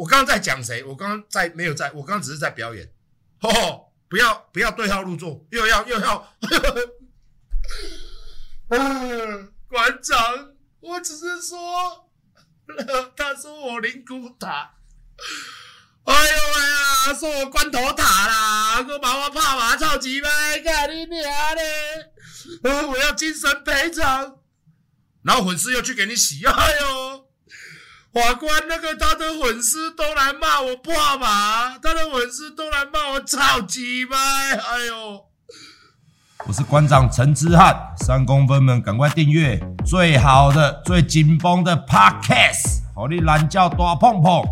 我刚刚在讲谁？我刚刚在没有在，我刚刚只是在表演。吼吼，不要不要对号入座，又要又要。嗯，馆长，我只是说，他说我灵骨塔。哎呦喂呀，说我关头塔啦，我把我怕嘛超级呗，干你娘嘞！啊，我要精神赔偿。然后粉丝又去给你洗，哎呦，法官那个他的粉丝都来骂我破马，他的粉丝都来骂我超级呗，哎呦！我是馆长陈之汉，三公分们赶快订阅最好的、最紧绷的 Podcast，好你懒叫大碰碰。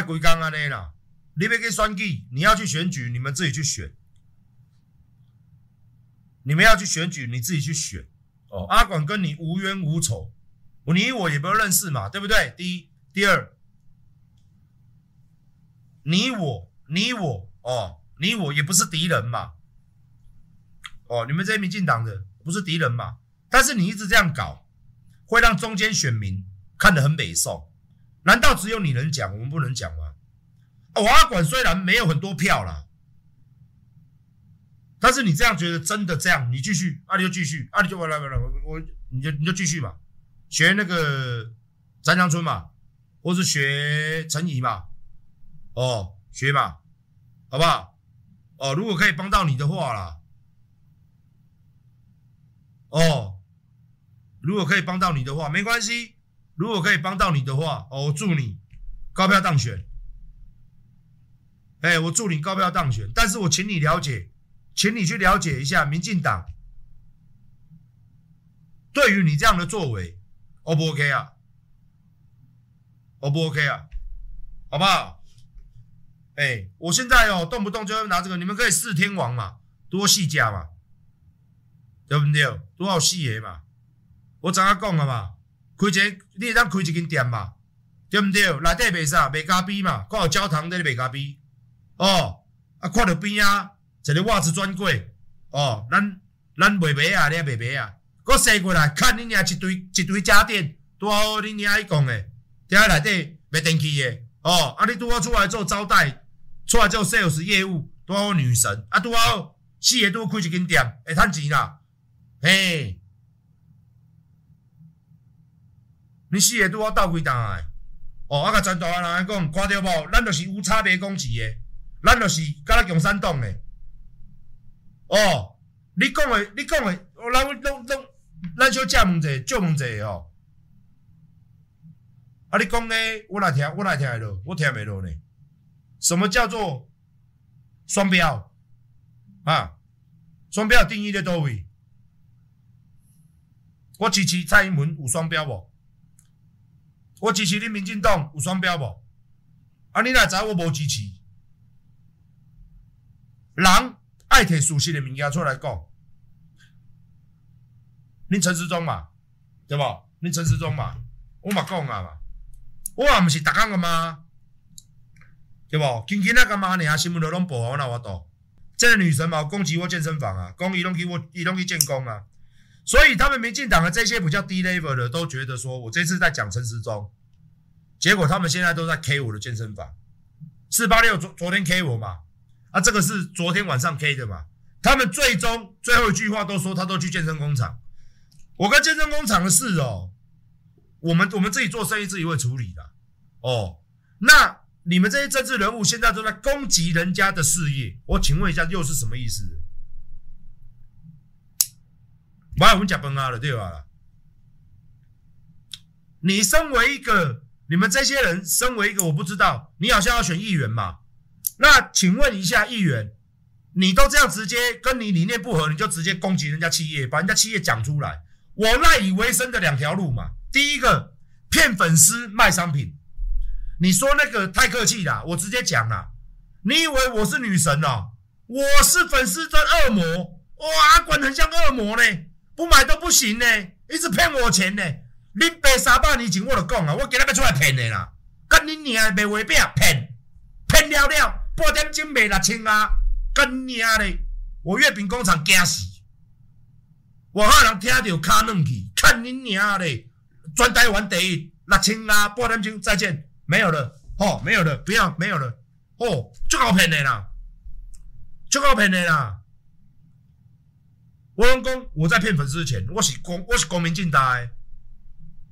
卖鬼刚啊，那啦，你别给选举，你要去选举，你们自己去选。你们要去选举，你自己去选。哦，阿广跟你无冤无仇，你我也不认识嘛，对不对？第一，第二，你我你我哦，你我也不是敌人嘛。哦，你们这些民进党的不是敌人嘛？但是你一直这样搞，会让中间选民看得很美受。难道只有你能讲，我们不能讲吗？哦，阿管虽然没有很多票啦，但是你这样觉得真的这样，你继续，啊，你就继续，啊，你就来来来，我你就你就继续嘛，学那个詹长春嘛，或是学陈怡嘛，哦，学嘛，好不好？哦，如果可以帮到你的话啦，哦，如果可以帮到你的话，没关系。如果可以帮到你的话，哦，我祝你高票当选。哎，我祝你高票当选。但是我请你了解，请你去了解一下民进党对于你这样的作为，O 不 OK 啊？O 不 OK 啊？好不好？哎，我现在哦，动不动就要拿这个，你们可以试天王嘛，多细家嘛，对不对？多少细爷嘛？我怎样讲了嘛？开一个，你会当开一间店嘛？对不对？内底卖啥？卖咖啡嘛？看有焦糖在卖咖啡。哦，啊，看到边啊，一个袜子专柜。哦，咱咱卖卖啊，你也卖卖啊。搁踅过来，看恁娘一堆一堆家电，拄好恁娘伊讲诶，店内底卖电器诶。哦，啊，你拄好出来做招待，出来做 sales 业务，拄好女神。啊，拄好四个拄开一间店，会趁钱啦。嘿。你四个拄好斗几档诶？哦，啊，甲全台湾人讲，看到无？咱就是无差别攻击诶，咱就是敢若共产党诶。哦，你讲诶，你讲诶，我咱拢拢，咱小借问者，借问者哦。啊，你讲诶，我来听，我来听会落，我听袂落呢。什么叫做双标？啊，双标定义咧倒位？我支持蔡英文有双标无？我支持你民进党有双标无？啊，你若知我无支持？人爱摕事实的物件出来讲。恁陈时中嘛，对不？恁陈时中嘛，我嘛讲啊嘛，我也毋是逐工个嘛，对不？今今仔个嘛，尔新闻都拢报我哪我都。这个女神嘛，攻击我健身房啊，讲伊拢去我，伊拢去建工啊。所以他们民进党的这些比较低 level 的都觉得说，我这次在讲陈时中，结果他们现在都在 K 我的健身房。四八六昨昨天 K 我嘛，啊，这个是昨天晚上 K 的嘛。他们最终最后一句话都说他都去健身工厂。我跟健身工厂的事哦，我们我们自己做生意自己会处理的哦。那你们这些政治人物现在都在攻击人家的事业，我请问一下又是什么意思？不要我们讲崩啊了，对吧？你身为一个，你们这些人身为一个，我不知道，你好像要选议员嘛？那请问一下议员，你都这样直接跟你理念不合，你就直接攻击人家企业，把人家企业讲出来，我赖以为生的两条路嘛。第一个骗粉丝卖商品，你说那个太客气了，我直接讲了，你以为我是女神哦？我是粉丝的恶魔，哇，管很像恶魔呢。不买都不行呢，一直骗我钱呢。你赔三百年前我就讲啊，我今日要出来骗你啦。跟你娘卖画饼骗骗了了，半点钟卖六千啊，干你啊嘞！我月饼工厂惊死，我害人听到卡软去，看你娘嘞！转台湾第一六千啊，半点钟再见，没有了，哦，没有了，不要，没有了，哦，就好骗的啦，就好骗的啦。我拢讲我在骗粉丝钱，我是公我是光明正大的，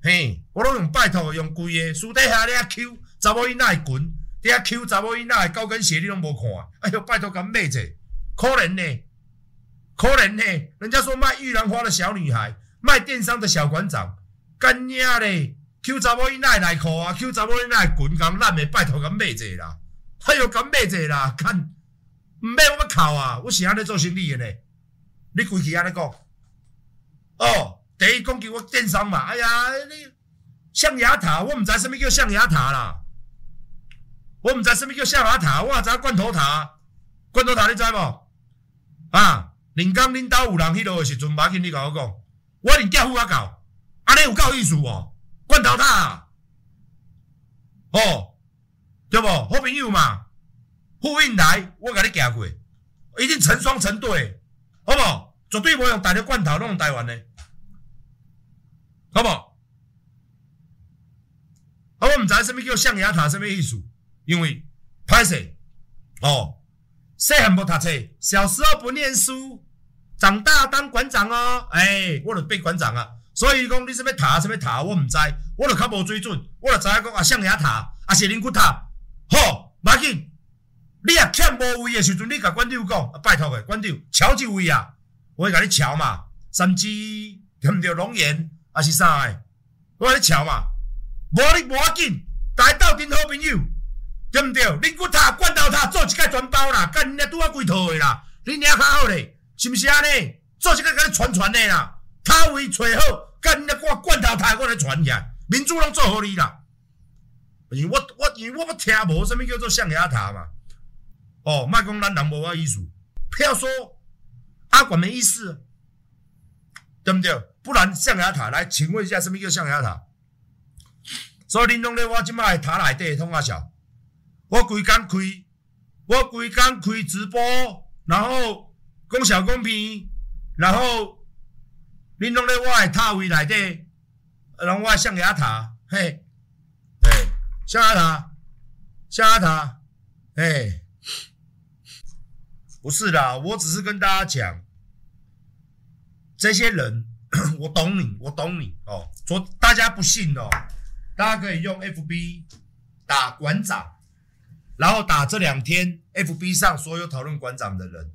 嘿，我拢用拜托用贵的，私底下你啊 Q 查某囡仔会滚，你啊 Q 查某囡仔的高跟鞋你拢无看，哎呦，拜托甲买者，可怜呢，可怜呢，人家说卖玉兰花的小女孩，卖电商的小馆长，干娘嘞，Q 查某囡仔内裤啊，Q 查某囡仔滚，咁烂的拜托甲买者啦，哎呦，甲买者啦，看，唔买我要哭啊，我是安尼做生意的呢。你规气安尼讲，哦，第一讲叫我电商嘛，哎呀，你象牙塔，我毋知什么叫象牙塔啦，我毋知什么叫象牙塔，我也知罐头塔，罐头塔你知无？啊，临江恁兜有人迄落的时阵，马紧你甲我讲，我连叫呼阿搞，安尼有够意思哦，罐头塔，啊哦，对无？好朋友嘛，货运来，我甲你行过，一定成双成对，好不？绝对无用大陆罐头，拢用台湾的，好不好？啊，我毋知什么叫象牙塔，什么意思？因为歹势哦，细汉无读册，小时候不念书，长大当馆长哦。哎、欸，我着变馆长啊，所以讲你什么塔，什么塔，我毋知，我着较无水准，我着知影讲啊，象牙塔，啊是灵骨塔，好，马紧，你啊欠无位的时阵，你甲馆长讲，啊，拜托诶，馆长，乔一位啊。我会甲你乔嘛，甚至对毋对？龙岩还是啥诶？我甲你乔嘛，无你无要紧，大家斗阵好朋友，对毋对？灵骨塔、罐头塔做一个全包啦，干你娘拄啊几套诶啦？你娘较好咧，是毋是安尼？做一个甲你传传诶啦，塔位找好，干你娘挂罐头塔我来传起来，民主拢做互你啦。因为我我因为我要听无啥物叫做象牙塔嘛，哦，莫讲咱人无啊意思，不要说。阿管没意思，对不对？不然象牙塔来，请问一下，什么叫象牙塔？所以林东咧，我今麦塔内底通阿小，我规工开，我规工开直播，然后讲小公平，然后林东咧，我诶塔位内底，然后我象牙塔，嘿，哎，象牙塔，象牙塔，哎。不是啦，我只是跟大家讲，这些人，我懂你，我懂你哦。说大家不信哦，大家可以用 FB 打馆长，然后打这两天 FB 上所有讨论馆长的人，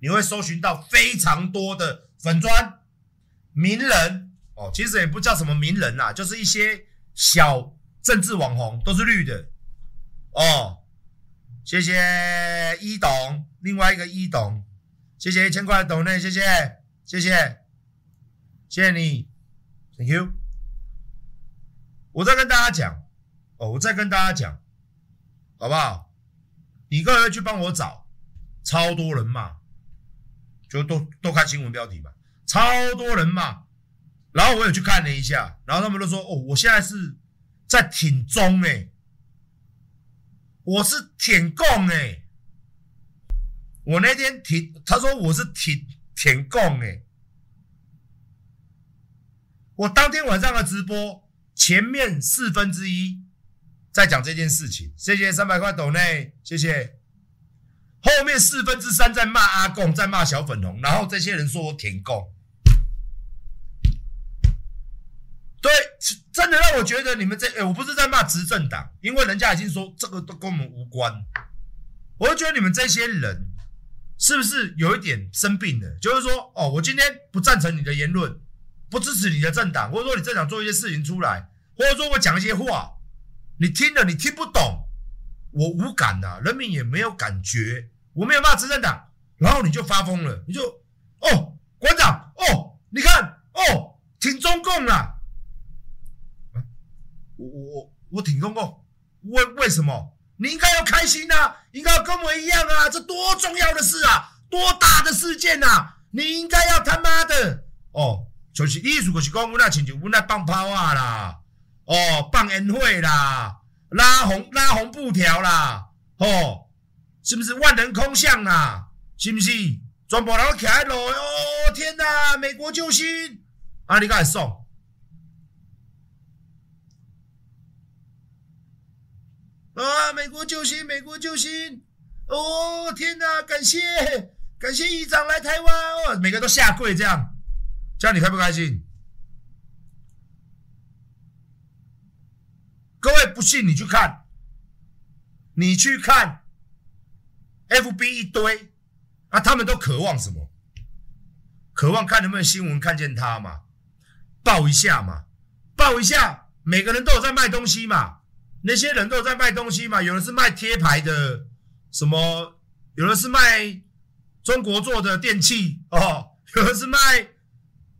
你会搜寻到非常多的粉砖名人哦。其实也不叫什么名人呐，就是一些小政治网红，都是绿的哦。谢谢一董，另外一个一董，谢谢一千块的董内，谢谢，谢谢，谢谢你，Thank you。我再跟大家讲，哦，我再跟大家讲，好不好？你各位去帮我找，超多人骂，就都都看新闻标题吧，超多人骂，然后我也去看了一下，然后他们都说，哦，我现在是在挺中诶、欸。我是舔共诶，我那天挺，他说我是挺舔供诶，我当天晚上的直播前面四分之一在讲这件事情，谢谢三百块斗内，谢谢，后面四分之三在骂阿贡，在骂小粉红，然后这些人说我舔供。对，真的让我觉得你们这……哎，我不是在骂执政党，因为人家已经说这个都跟我们无关。我就觉得你们这些人是不是有一点生病了？就是说，哦，我今天不赞成你的言论，不支持你的政党，或者说你政党做一些事情出来，或者说我讲一些话，你听了你听不懂，我无感呐、啊，人民也没有感觉，我没有骂执政党，然后你就发疯了，你就哦，馆长哦，你看哦，挺中共了。我我我挺中共，为为什么？你应该要开心呐、啊，应该要跟我一样啊！这多重要的事啊，多大的事件呐、啊！你应该要他妈的哦，就是意思就是讲，我那请求我那放炮啊啦，哦，放烟火啦，拉红拉红布条啦，哦，是不是万人空巷啊？是不是？全部人都起来咯哦！天哪，美国救星啊！你赶快送啊！美国救星，美国救星！哦，天哪，感谢感谢议长来台湾哦！每个都下跪，这样这样你开不开心？各位不信你去看，你去看，FB 一堆。啊、他们都渴望什么？渴望看能不能新闻看见他嘛，报一下嘛，报一下。每个人都有在卖东西嘛，那些人都在卖东西嘛。有的是卖贴牌的，什么？有的是卖中国做的电器哦，有的是卖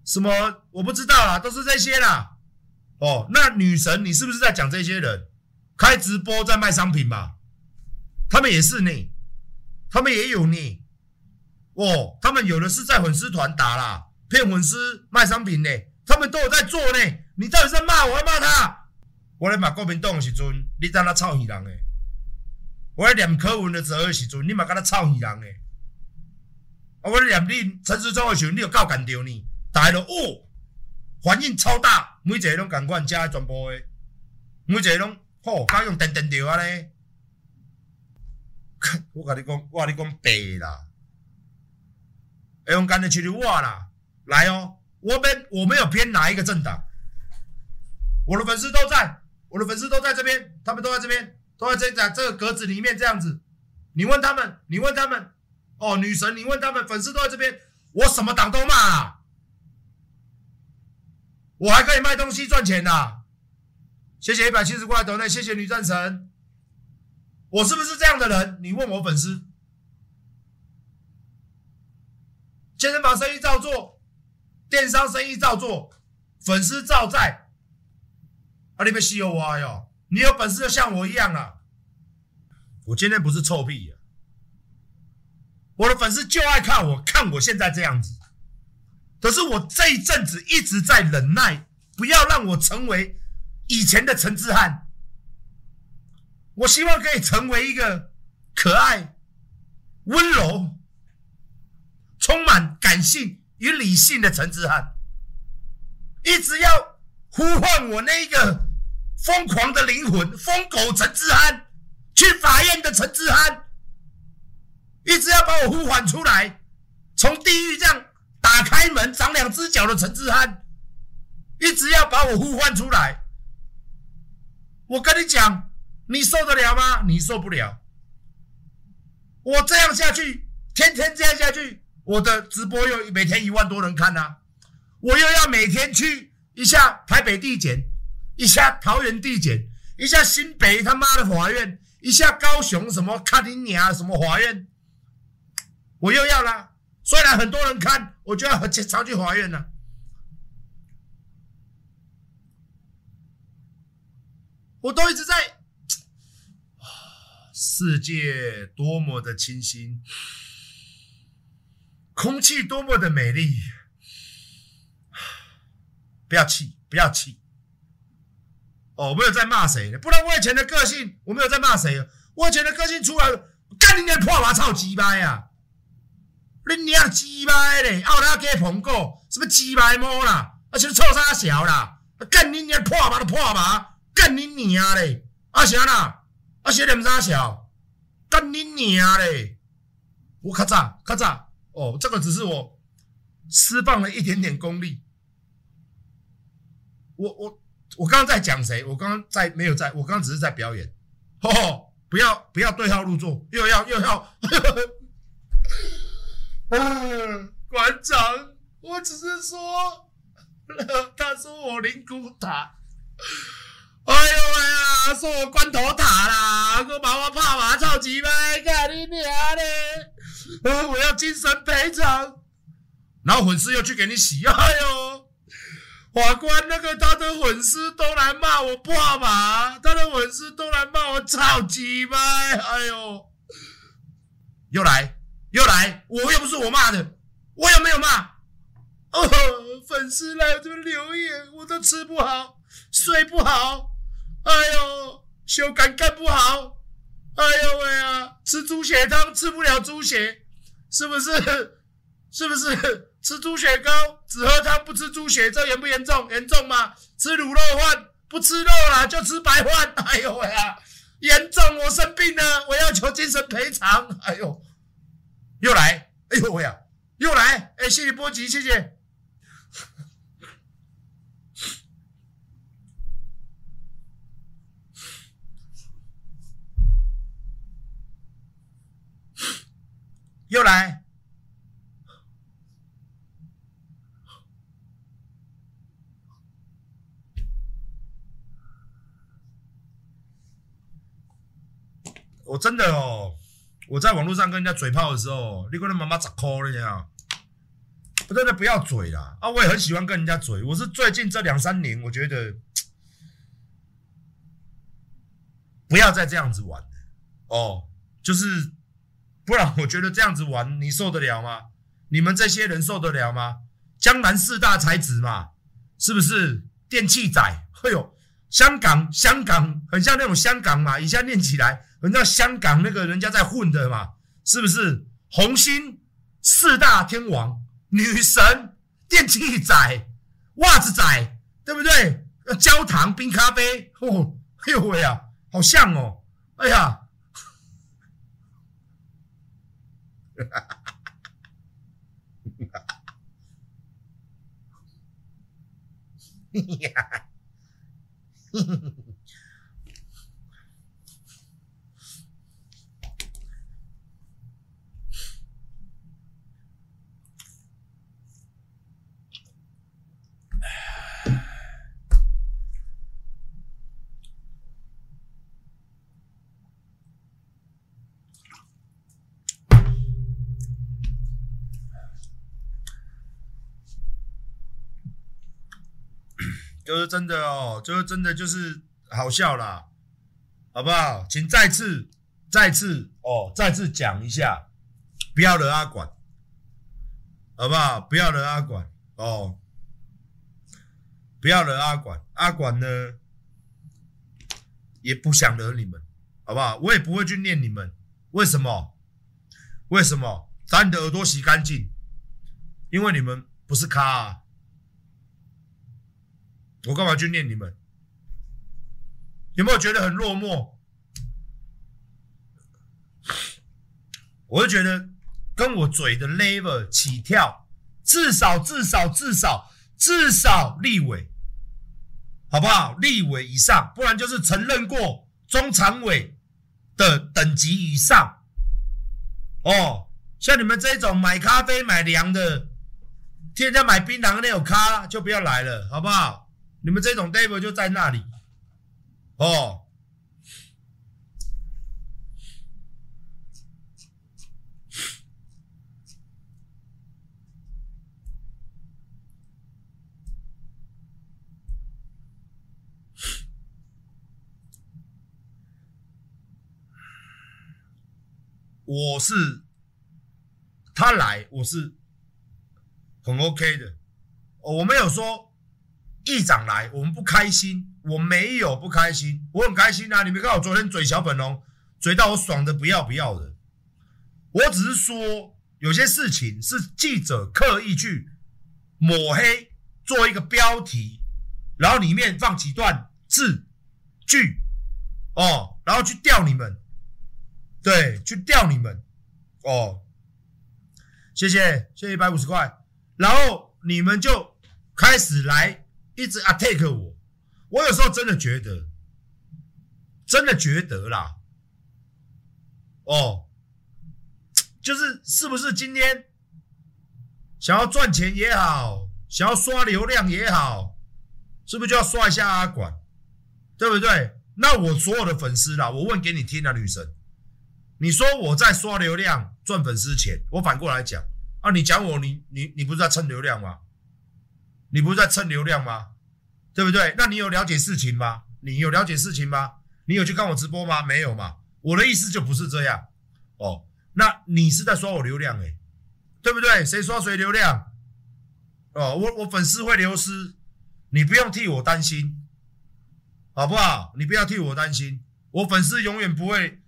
什么？我不知道啦，都是这些啦。哦，那女神，你是不是在讲这些人开直播在卖商品嘛？他们也是你，他们也有你。哦，他们有的是在粉丝团打啦，骗粉丝卖商品呢，他们都有在做呢。你到底在骂我，还骂他？我咧骂国民党诶时阵，你当那臭耳人诶！我咧念柯文的时候的时阵，你嘛跟他臭耳人诶！啊我咧念你陈世忠诶时阵，你有够干掉你，大家都哦，反应超大，每一个拢感官加全部诶，每一个拢吼，敢用电电着啊咧！我甲你讲，我甲你讲白啦。勇敢的去溜哇啦，来哦！我们我没有偏哪一个政党，我的粉丝都在，我的粉丝都在这边，他们都在这边，都在这在这个格子里面这样子。你问他们，你问他们，哦，女神，你问他们，粉丝都在这边，我什么党都骂啊，我还可以卖东西赚钱呐！谢谢一百七十块斗内，谢谢女战神，我是不是这样的人？你问我粉丝。健身房生意照做，电商生意照做，粉丝照在。啊，你别稀有我哟！你有本事就像我一样啊！我今天不是臭屁呀，我的粉丝就爱看我，看我现在这样子。可是我这一阵子一直在忍耐，不要让我成为以前的陈志汉。我希望可以成为一个可爱、温柔。充满感性与理性的陈志汉，一直要呼唤我那个疯狂的灵魂，疯狗陈志安，去法院的陈志安，一直要把我呼唤出来，从地狱这样打开门长两只脚的陈志安，一直要把我呼唤出来。我跟你讲，你受得了吗？你受不了。我这样下去，天天这样下去。我的直播又每天一万多人看呐、我又要每天去一下台北地检，一下桃园地检，一下新北他妈的法院，一下高雄什么卡丁尼亚什么法院，我又要啦。虽然很多人看，我就要很常去法院了。我都一直在，世界多么的清新。空气多么的美丽！不要气，不要气！哦，我没有在骂谁，不然我以前的个性，我没有在骂谁。我以前的个性出来了，干你娘破娃操鸡掰呀！你娘鸡掰嘞！奥拉给捧过什么鸡掰猫啦？而且臭三小啦！干你娘破娃的破娃！干你娘嘞！阿啥啦？阿啥两三小？干你娘嘞！我咔嚓咔嚓。哦，这个只是我释放了一点点功力。我我我刚刚在讲谁？我刚刚在没有在？我刚刚只是在表演。吼吼，不要不要对号入座，又要又要。啊，馆长，我只是说，他说我灵骨塔。哎呦喂呀，说我关头塔啦，我把我怕马超级呗，干你娘嘞！我要精神赔偿，然后粉丝又去给你洗，哎呦，法官那个他的粉丝都来骂我爸爸，他的粉丝都来骂我超级呗，哎呦，又来又来，我又不是我骂的，我又没有骂，哦，粉丝来这边留言，我都吃不好，睡不好，哎呦，修改干不好。哎呦喂啊，吃猪血汤吃不了猪血，是不是？是不是？吃猪血糕只喝汤不吃猪血，这严不严重？严重吗？吃卤肉饭不吃肉啦，就吃白饭。哎呦喂啊，严重！我生病了，我要求精神赔偿。哎呦，又来！哎呦喂啊，又来！哎，谢谢波吉，谢谢。又来，我真的哦，我在网络上跟人家嘴炮的时候，你跟他妈妈咋哭了呀？我真的不要嘴啦啊！我也很喜欢跟人家嘴，我是最近这两三年，我觉得不要再这样子玩哦，就是。不然我觉得这样子玩你受得了吗？你们这些人受得了吗？江南四大才子嘛，是不是？电器仔，哎呦，香港香港很像那种香港嘛，一下念起来很像香港那个人家在混的嘛，是不是？红星四大天王，女神，电器仔，袜子仔，对不对？焦糖冰咖啡，哦，哎呦喂啊，好像哦，哎呀。哈 就是真的哦，就是真的，就是好笑啦，好不好？请再次、再次哦，再次讲一下，不要惹阿管，好不好？不要惹阿管哦，不要惹阿管，阿管呢也不想惹你们，好不好？我也不会去念你们，为什么？为什么？把你的耳朵洗干净，因为你们不是咖。我干嘛去念你们？有没有觉得很落寞？我就觉得跟我嘴的 level 起跳，至少至少至少至少立委，好不好？立委以上，不然就是承认过中常委的等级以上。哦，像你们这种买咖啡买凉的，天天买槟榔的那种咖，就不要来了，好不好？你们这种 devil 就在那里哦。我是他来，我是很 OK 的，我没有说。议长来，我们不开心。我没有不开心，我很开心啊！你没看我昨天嘴小粉龙，嘴到我爽的不要不要的。我只是说，有些事情是记者刻意去抹黑，做一个标题，然后里面放几段字句，哦，然后去钓你们，对，去钓你们，哦，谢谢，谢谢一百五十块，然后你们就开始来。一直 attack 我，我有时候真的觉得，真的觉得啦，哦，就是是不是今天想要赚钱也好，想要刷流量也好，是不是就要刷一下阿管，对不对？那我所有的粉丝啦，我问给你听啊，女神，你说我在刷流量赚粉丝钱，我反过来讲。啊，你讲我，你你你不是在蹭流量吗？你不是在蹭流量吗？对不对？那你有了解事情吗？你有了解事情吗？你有去看我直播吗？没有嘛。我的意思就不是这样哦。那你是在刷我流量诶，对不对？谁刷谁流量？哦，我我粉丝会流失，你不用替我担心，好不好？你不要替我担心，我粉丝永远不会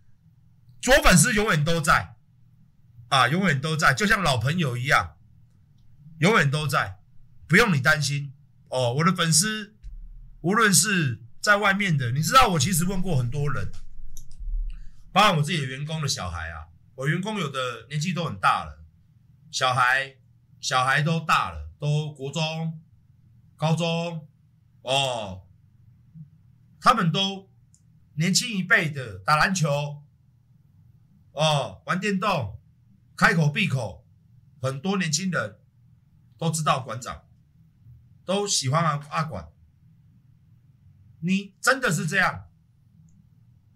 左粉丝永远都在啊，永远都在，就像老朋友一样，永远都在，不用你担心哦。我的粉丝，无论是在外面的，你知道，我其实问过很多人，包括我自己的员工的小孩啊，我员工有的年纪都很大了，小孩小孩都大了，都国中、高中哦，他们都年轻一辈的打篮球。哦，玩电动，开口闭口，很多年轻人都知道馆长，都喜欢阿阿管。你真的是这样？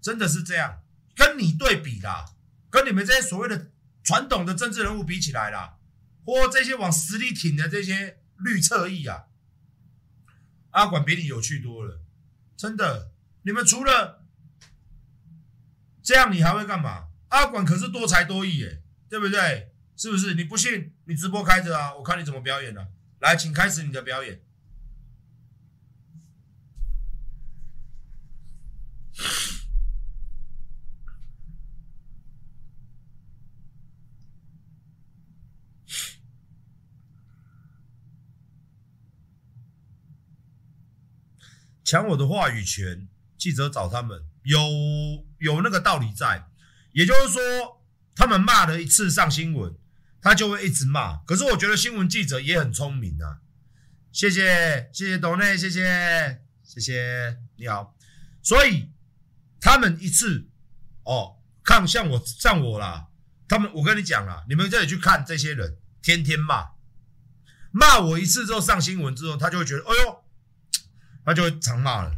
真的是这样？跟你对比啦，跟你们这些所谓的传统的政治人物比起来啦，或这些往死里挺的这些绿侧翼啊，阿管比你有趣多了。真的，你们除了这样，你还会干嘛？阿管可是多才多艺耶，对不对？是不是？你不信，你直播开着啊，我看你怎么表演了。来，请开始你的表演。抢我的话语权，记者找他们，有有那个道理在。也就是说，他们骂了一次上新闻，他就会一直骂。可是我觉得新闻记者也很聪明啊。谢谢，谢谢董内，谢谢，谢谢，你好。所以他们一次哦，看像我像我啦，他们我跟你讲啦，你们这里去看这些人，天天骂，骂我一次之后上新闻之后，他就会觉得，哎呦，他就会常骂了，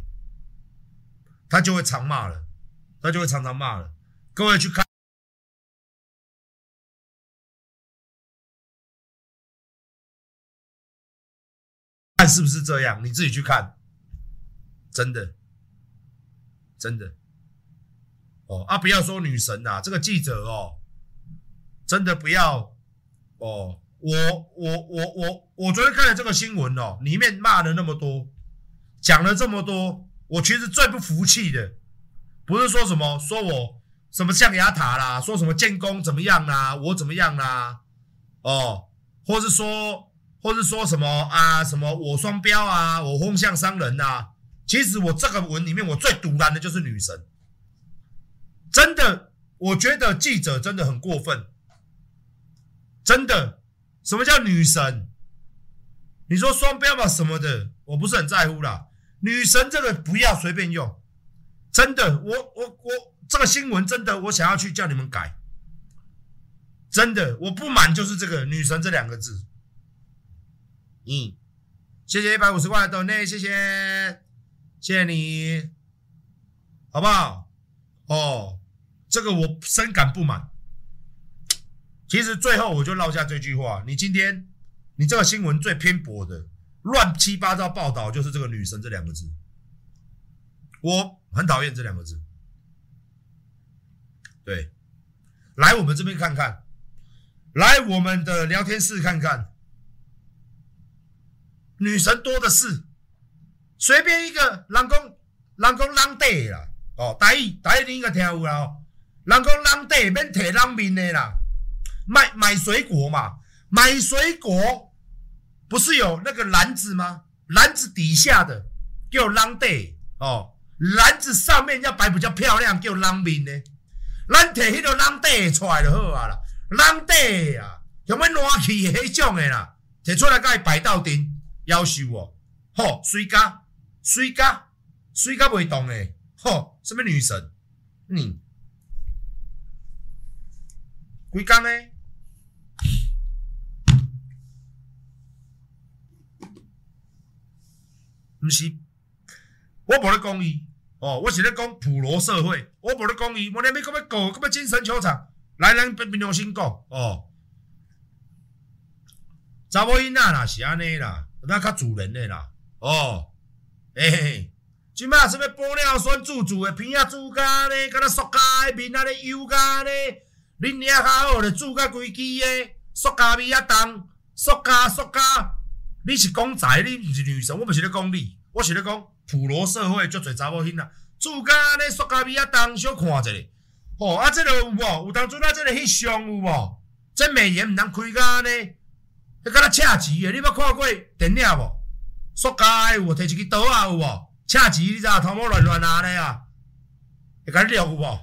他就会常骂了，他就会常常骂了。各位去看，是不是这样？你自己去看，真的，真的，哦啊！不要说女神啊，这个记者哦，真的不要哦。我我我我我昨天看了这个新闻哦，里面骂了那么多，讲了这么多，我其实最不服气的，不是说什么说我。什么象牙塔啦，说什么建工怎么样啦，我怎么样啦，哦，或是说，或是说什么啊，什么我双标啊，我风向商人啊。其实我这个文里面，我最赌烂的就是女神，真的，我觉得记者真的很过分，真的，什么叫女神？你说双标吧什么的，我不是很在乎啦。女神这个不要随便用，真的，我我我。这个新闻真的，我想要去叫你们改。真的，我不满就是这个“女神”这两个字。嗯，谢谢一百五十块的抖内，谢谢，谢谢你，好不好？哦，这个我深感不满。其实最后我就落下这句话：你今天，你这个新闻最偏颇的、乱七八糟报道，就是这个“女神”这两个字。我很讨厌这两个字。对，来我们这边看看，来我们的聊天室看看，女神多的是，随便一个人工，人工浪地啦，哦，台语台语你应该听有啦，哦，人工浪地免提人面的啦，买买水果嘛，买水果不是有那个篮子吗？篮子底下的叫浪地。哦，篮子上面要摆比较漂亮，叫浪面的。咱提迄个浪底出来就好啊啦，人底啊，用要烂去迄种的啦，提出来甲伊摆到顶，夭寿哦，吼，水甲，水甲，水甲袂动诶，吼，什么女神？嗯，几工诶，毋是，我无咧讲伊。哦，我是咧讲普罗社会，我无咧讲伊，我连要搁要搞，搁要精神球场，来咱别别良心讲。哦。查某囡仔啦是安尼啦，咱较自然的啦。哦，嘿嘿，即摆是要玻尿酸注注的片仔注甲咧，敢若塑胶的面仔咧油甲咧，恁娘较好咧注甲规支的，塑胶味仔重，塑胶塑胶，你是公仔，你毋是女神，我毋是咧讲你，我是咧讲。普罗社会就最查某囡仔，住家咧塑胶味啊，重小看一下。哦，啊，即个有无？有当初啊，即个翕相有无？这美颜毋通开甲安尼，迄敢若恰钱诶！你捌看过电影无？塑胶诶有无？摕一支刀啊有无？恰钱你知影？头毛乱乱啊咧啊！会甲你掠有无？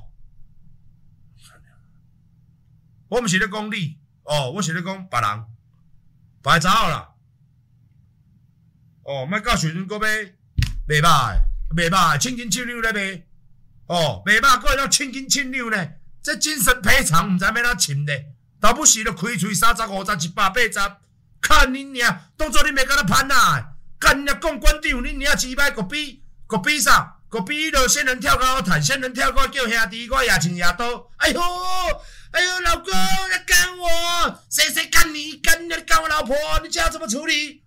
我毋是咧讲你，哦，我是咧讲别人，别查某啦。哦，莫到时阵阁要卖肉诶，卖肉诶，千斤千两咧卖。哦，卖肉阁会当千斤千两咧？这精神赔偿毋知要哪请咧？倒不时就开喙三十五十一百八十，看恁娘，当作你没甲他攀啊！干恁娘讲馆长，恁娘鸡掰个比个比啥？个比了仙人跳高我谈，仙人跳高叫兄弟，我也亲也多。哎呦，哎呦，老公要干我，谁谁干你？干你干我老婆，你叫我怎么处理？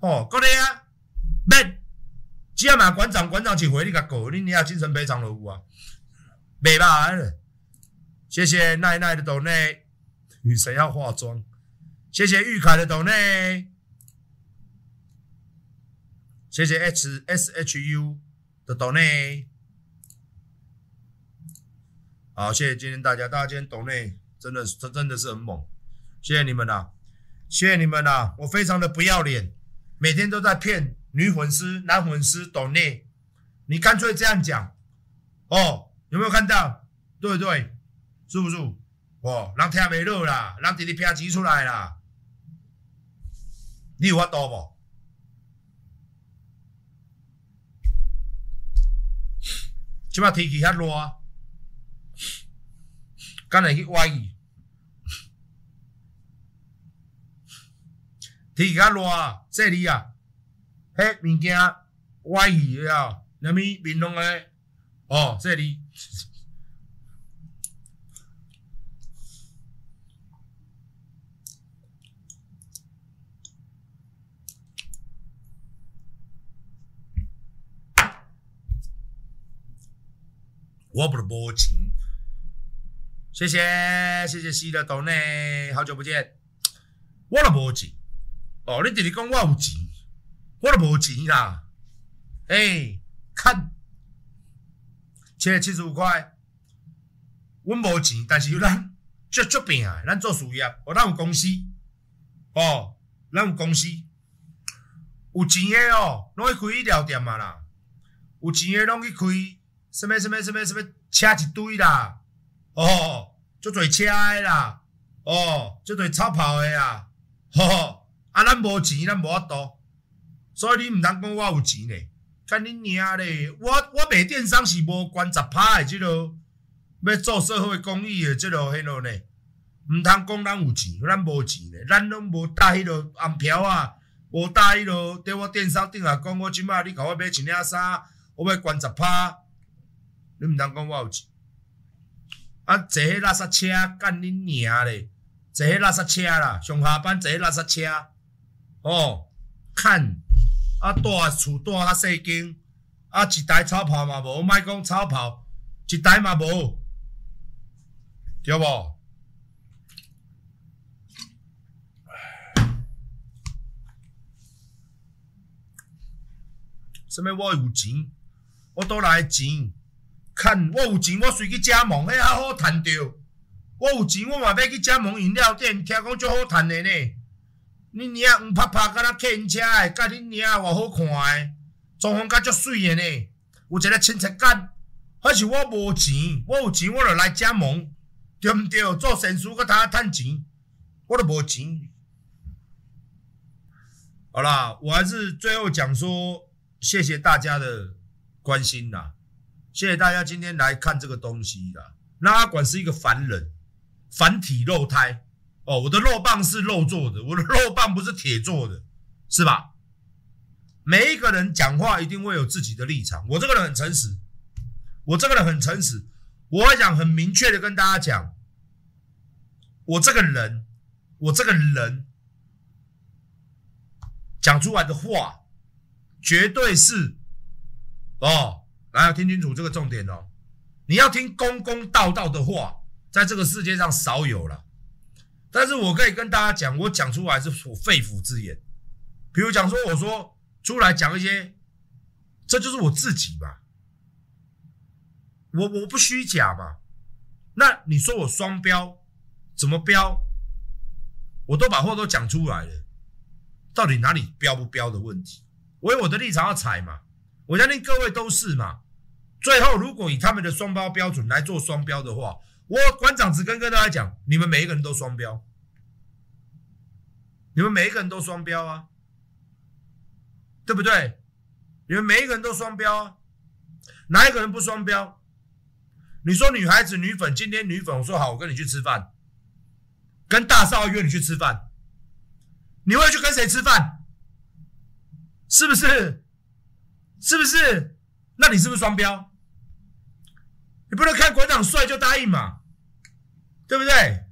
哦，过来啊，免，只要嘛馆长，馆长一回你甲过，恁娘精神赔偿就有啊，袂歹。谢谢奈奈的抖内。女神要化妆，谢谢玉凯的抖内，谢谢 H S H U 的抖内，好，谢谢今天大家，大家今天抖内真的是，真的是很猛，谢谢你们呐，谢谢你们呐，我非常的不要脸，每天都在骗女粉丝、男粉丝抖内，你干脆这样讲，哦，有没有看到？对对，是不是？哦，人听袂落啦，人直直拼钱出来啦。你有法度无？即摆天气遐热，敢会去外遇？天气较热，这里啊，迄物件外遇了，啥物面拢个？哦，这里。我不是无钱，谢谢谢谢西的豆内，好久不见。我都无钱，哦，你直直讲我有钱，我都无钱啦。哎、欸，看，七七十五块，阮无钱，但是有咱足足拼啊，咱做事业，哦，咱有公司，哦，咱有公司，有钱的哦，拢去开医疗店嘛啦，有钱的拢去开。什么什么什么什么车一堆啦，哦，足侪车的啦，哦，足侪超跑的啦，吼、哦，啊，咱无钱，咱无法度，所以你毋通讲我有钱嘞，看你娘嘞，我我卖电商是无关十趴的即落，要做社会公益的即落迄落呢，毋通讲咱有钱，咱无钱嘞，咱拢无带迄落红票啊，无带迄落，对我电商顶下讲，我即摆你甲我买一领衫，我要关十趴。你毋通讲我有钱，啊！坐迄垃圾车干恁娘咧！坐迄垃圾车啦，上下班坐迄垃圾车，哦，看啊，住厝住较细间，啊，一台超跑嘛无，莫讲超跑，一台嘛无，对无？什么我有钱？我倒来钱。看我有钱，我随去加盟，迄较好趁着。我有钱，我嘛要去加盟饮料店，听讲足好趁的呢。恁娘黄拍拍，敢若客运车的，甲恁娘偌好看的，装潢甲足水的呢。有一个亲切感。还是我无钱，我有钱我就来加盟，对毋对？做善事阁通趁钱，我都无钱。好啦，我还是最后讲说，谢谢大家的关心啦。谢谢大家今天来看这个东西啦。那阿管是一个凡人，凡体肉胎哦。我的肉棒是肉做的，我的肉棒不是铁做的，是吧？每一个人讲话一定会有自己的立场。我这个人很诚实，我这个人很诚实。我想很明确的跟大家讲，我这个人，我这个人讲出来的话，绝对是哦。来，听清楚这个重点哦！你要听公公道道的话，在这个世界上少有了。但是我可以跟大家讲，我讲出来是我肺腑之言。比如讲说，我说出来讲一些，这就是我自己嘛。我我不虚假嘛。那你说我双标，怎么标？我都把话都讲出来了，到底哪里标不标的问题？我有我的立场要踩嘛，我相信各位都是嘛。最后，如果以他们的双标标准来做双标的话，我馆长只跟跟大家讲，你们每一个人都双标，你们每一个人都双标啊，对不对？你们每一个人都双标啊，哪一个人不双标？你说女孩子女粉，今天女粉，我说好，我跟你去吃饭，跟大少约你去吃饭，你会去跟谁吃饭？是不是？是不是？那你是不是双标？你不能看馆长帅就答应嘛，对不对？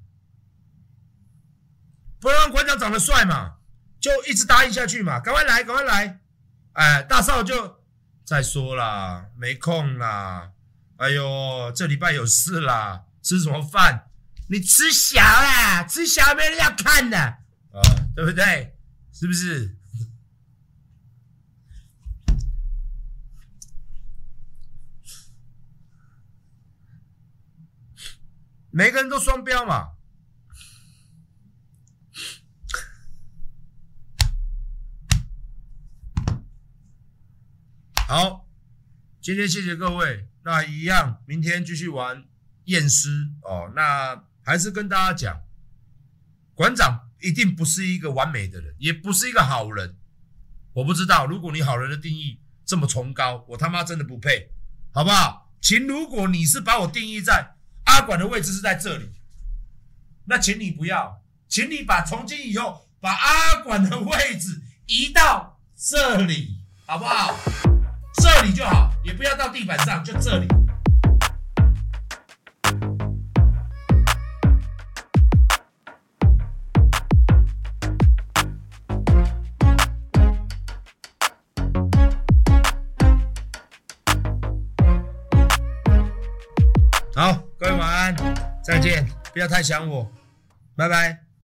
不能让馆长长得帅嘛，就一直答应下去嘛。赶快来，赶快来！哎，大少就再说啦，没空啦。哎呦，这礼拜有事啦，吃什么饭？你吃小啦，吃小没人要看的啊，对不对？是不是？每个人都双标嘛。好，今天谢谢各位。那一样，明天继续玩验尸哦。那还是跟大家讲，馆长一定不是一个完美的人，也不是一个好人。我不知道，如果你好人的定义这么崇高，我他妈真的不配，好不好？请，如果你是把我定义在。阿管的位置是在这里，那请你不要，请你把从今以后把阿管的位置移到这里，好不好？这里就好，也不要到地板上，就这里。再见，不要太想我，拜拜。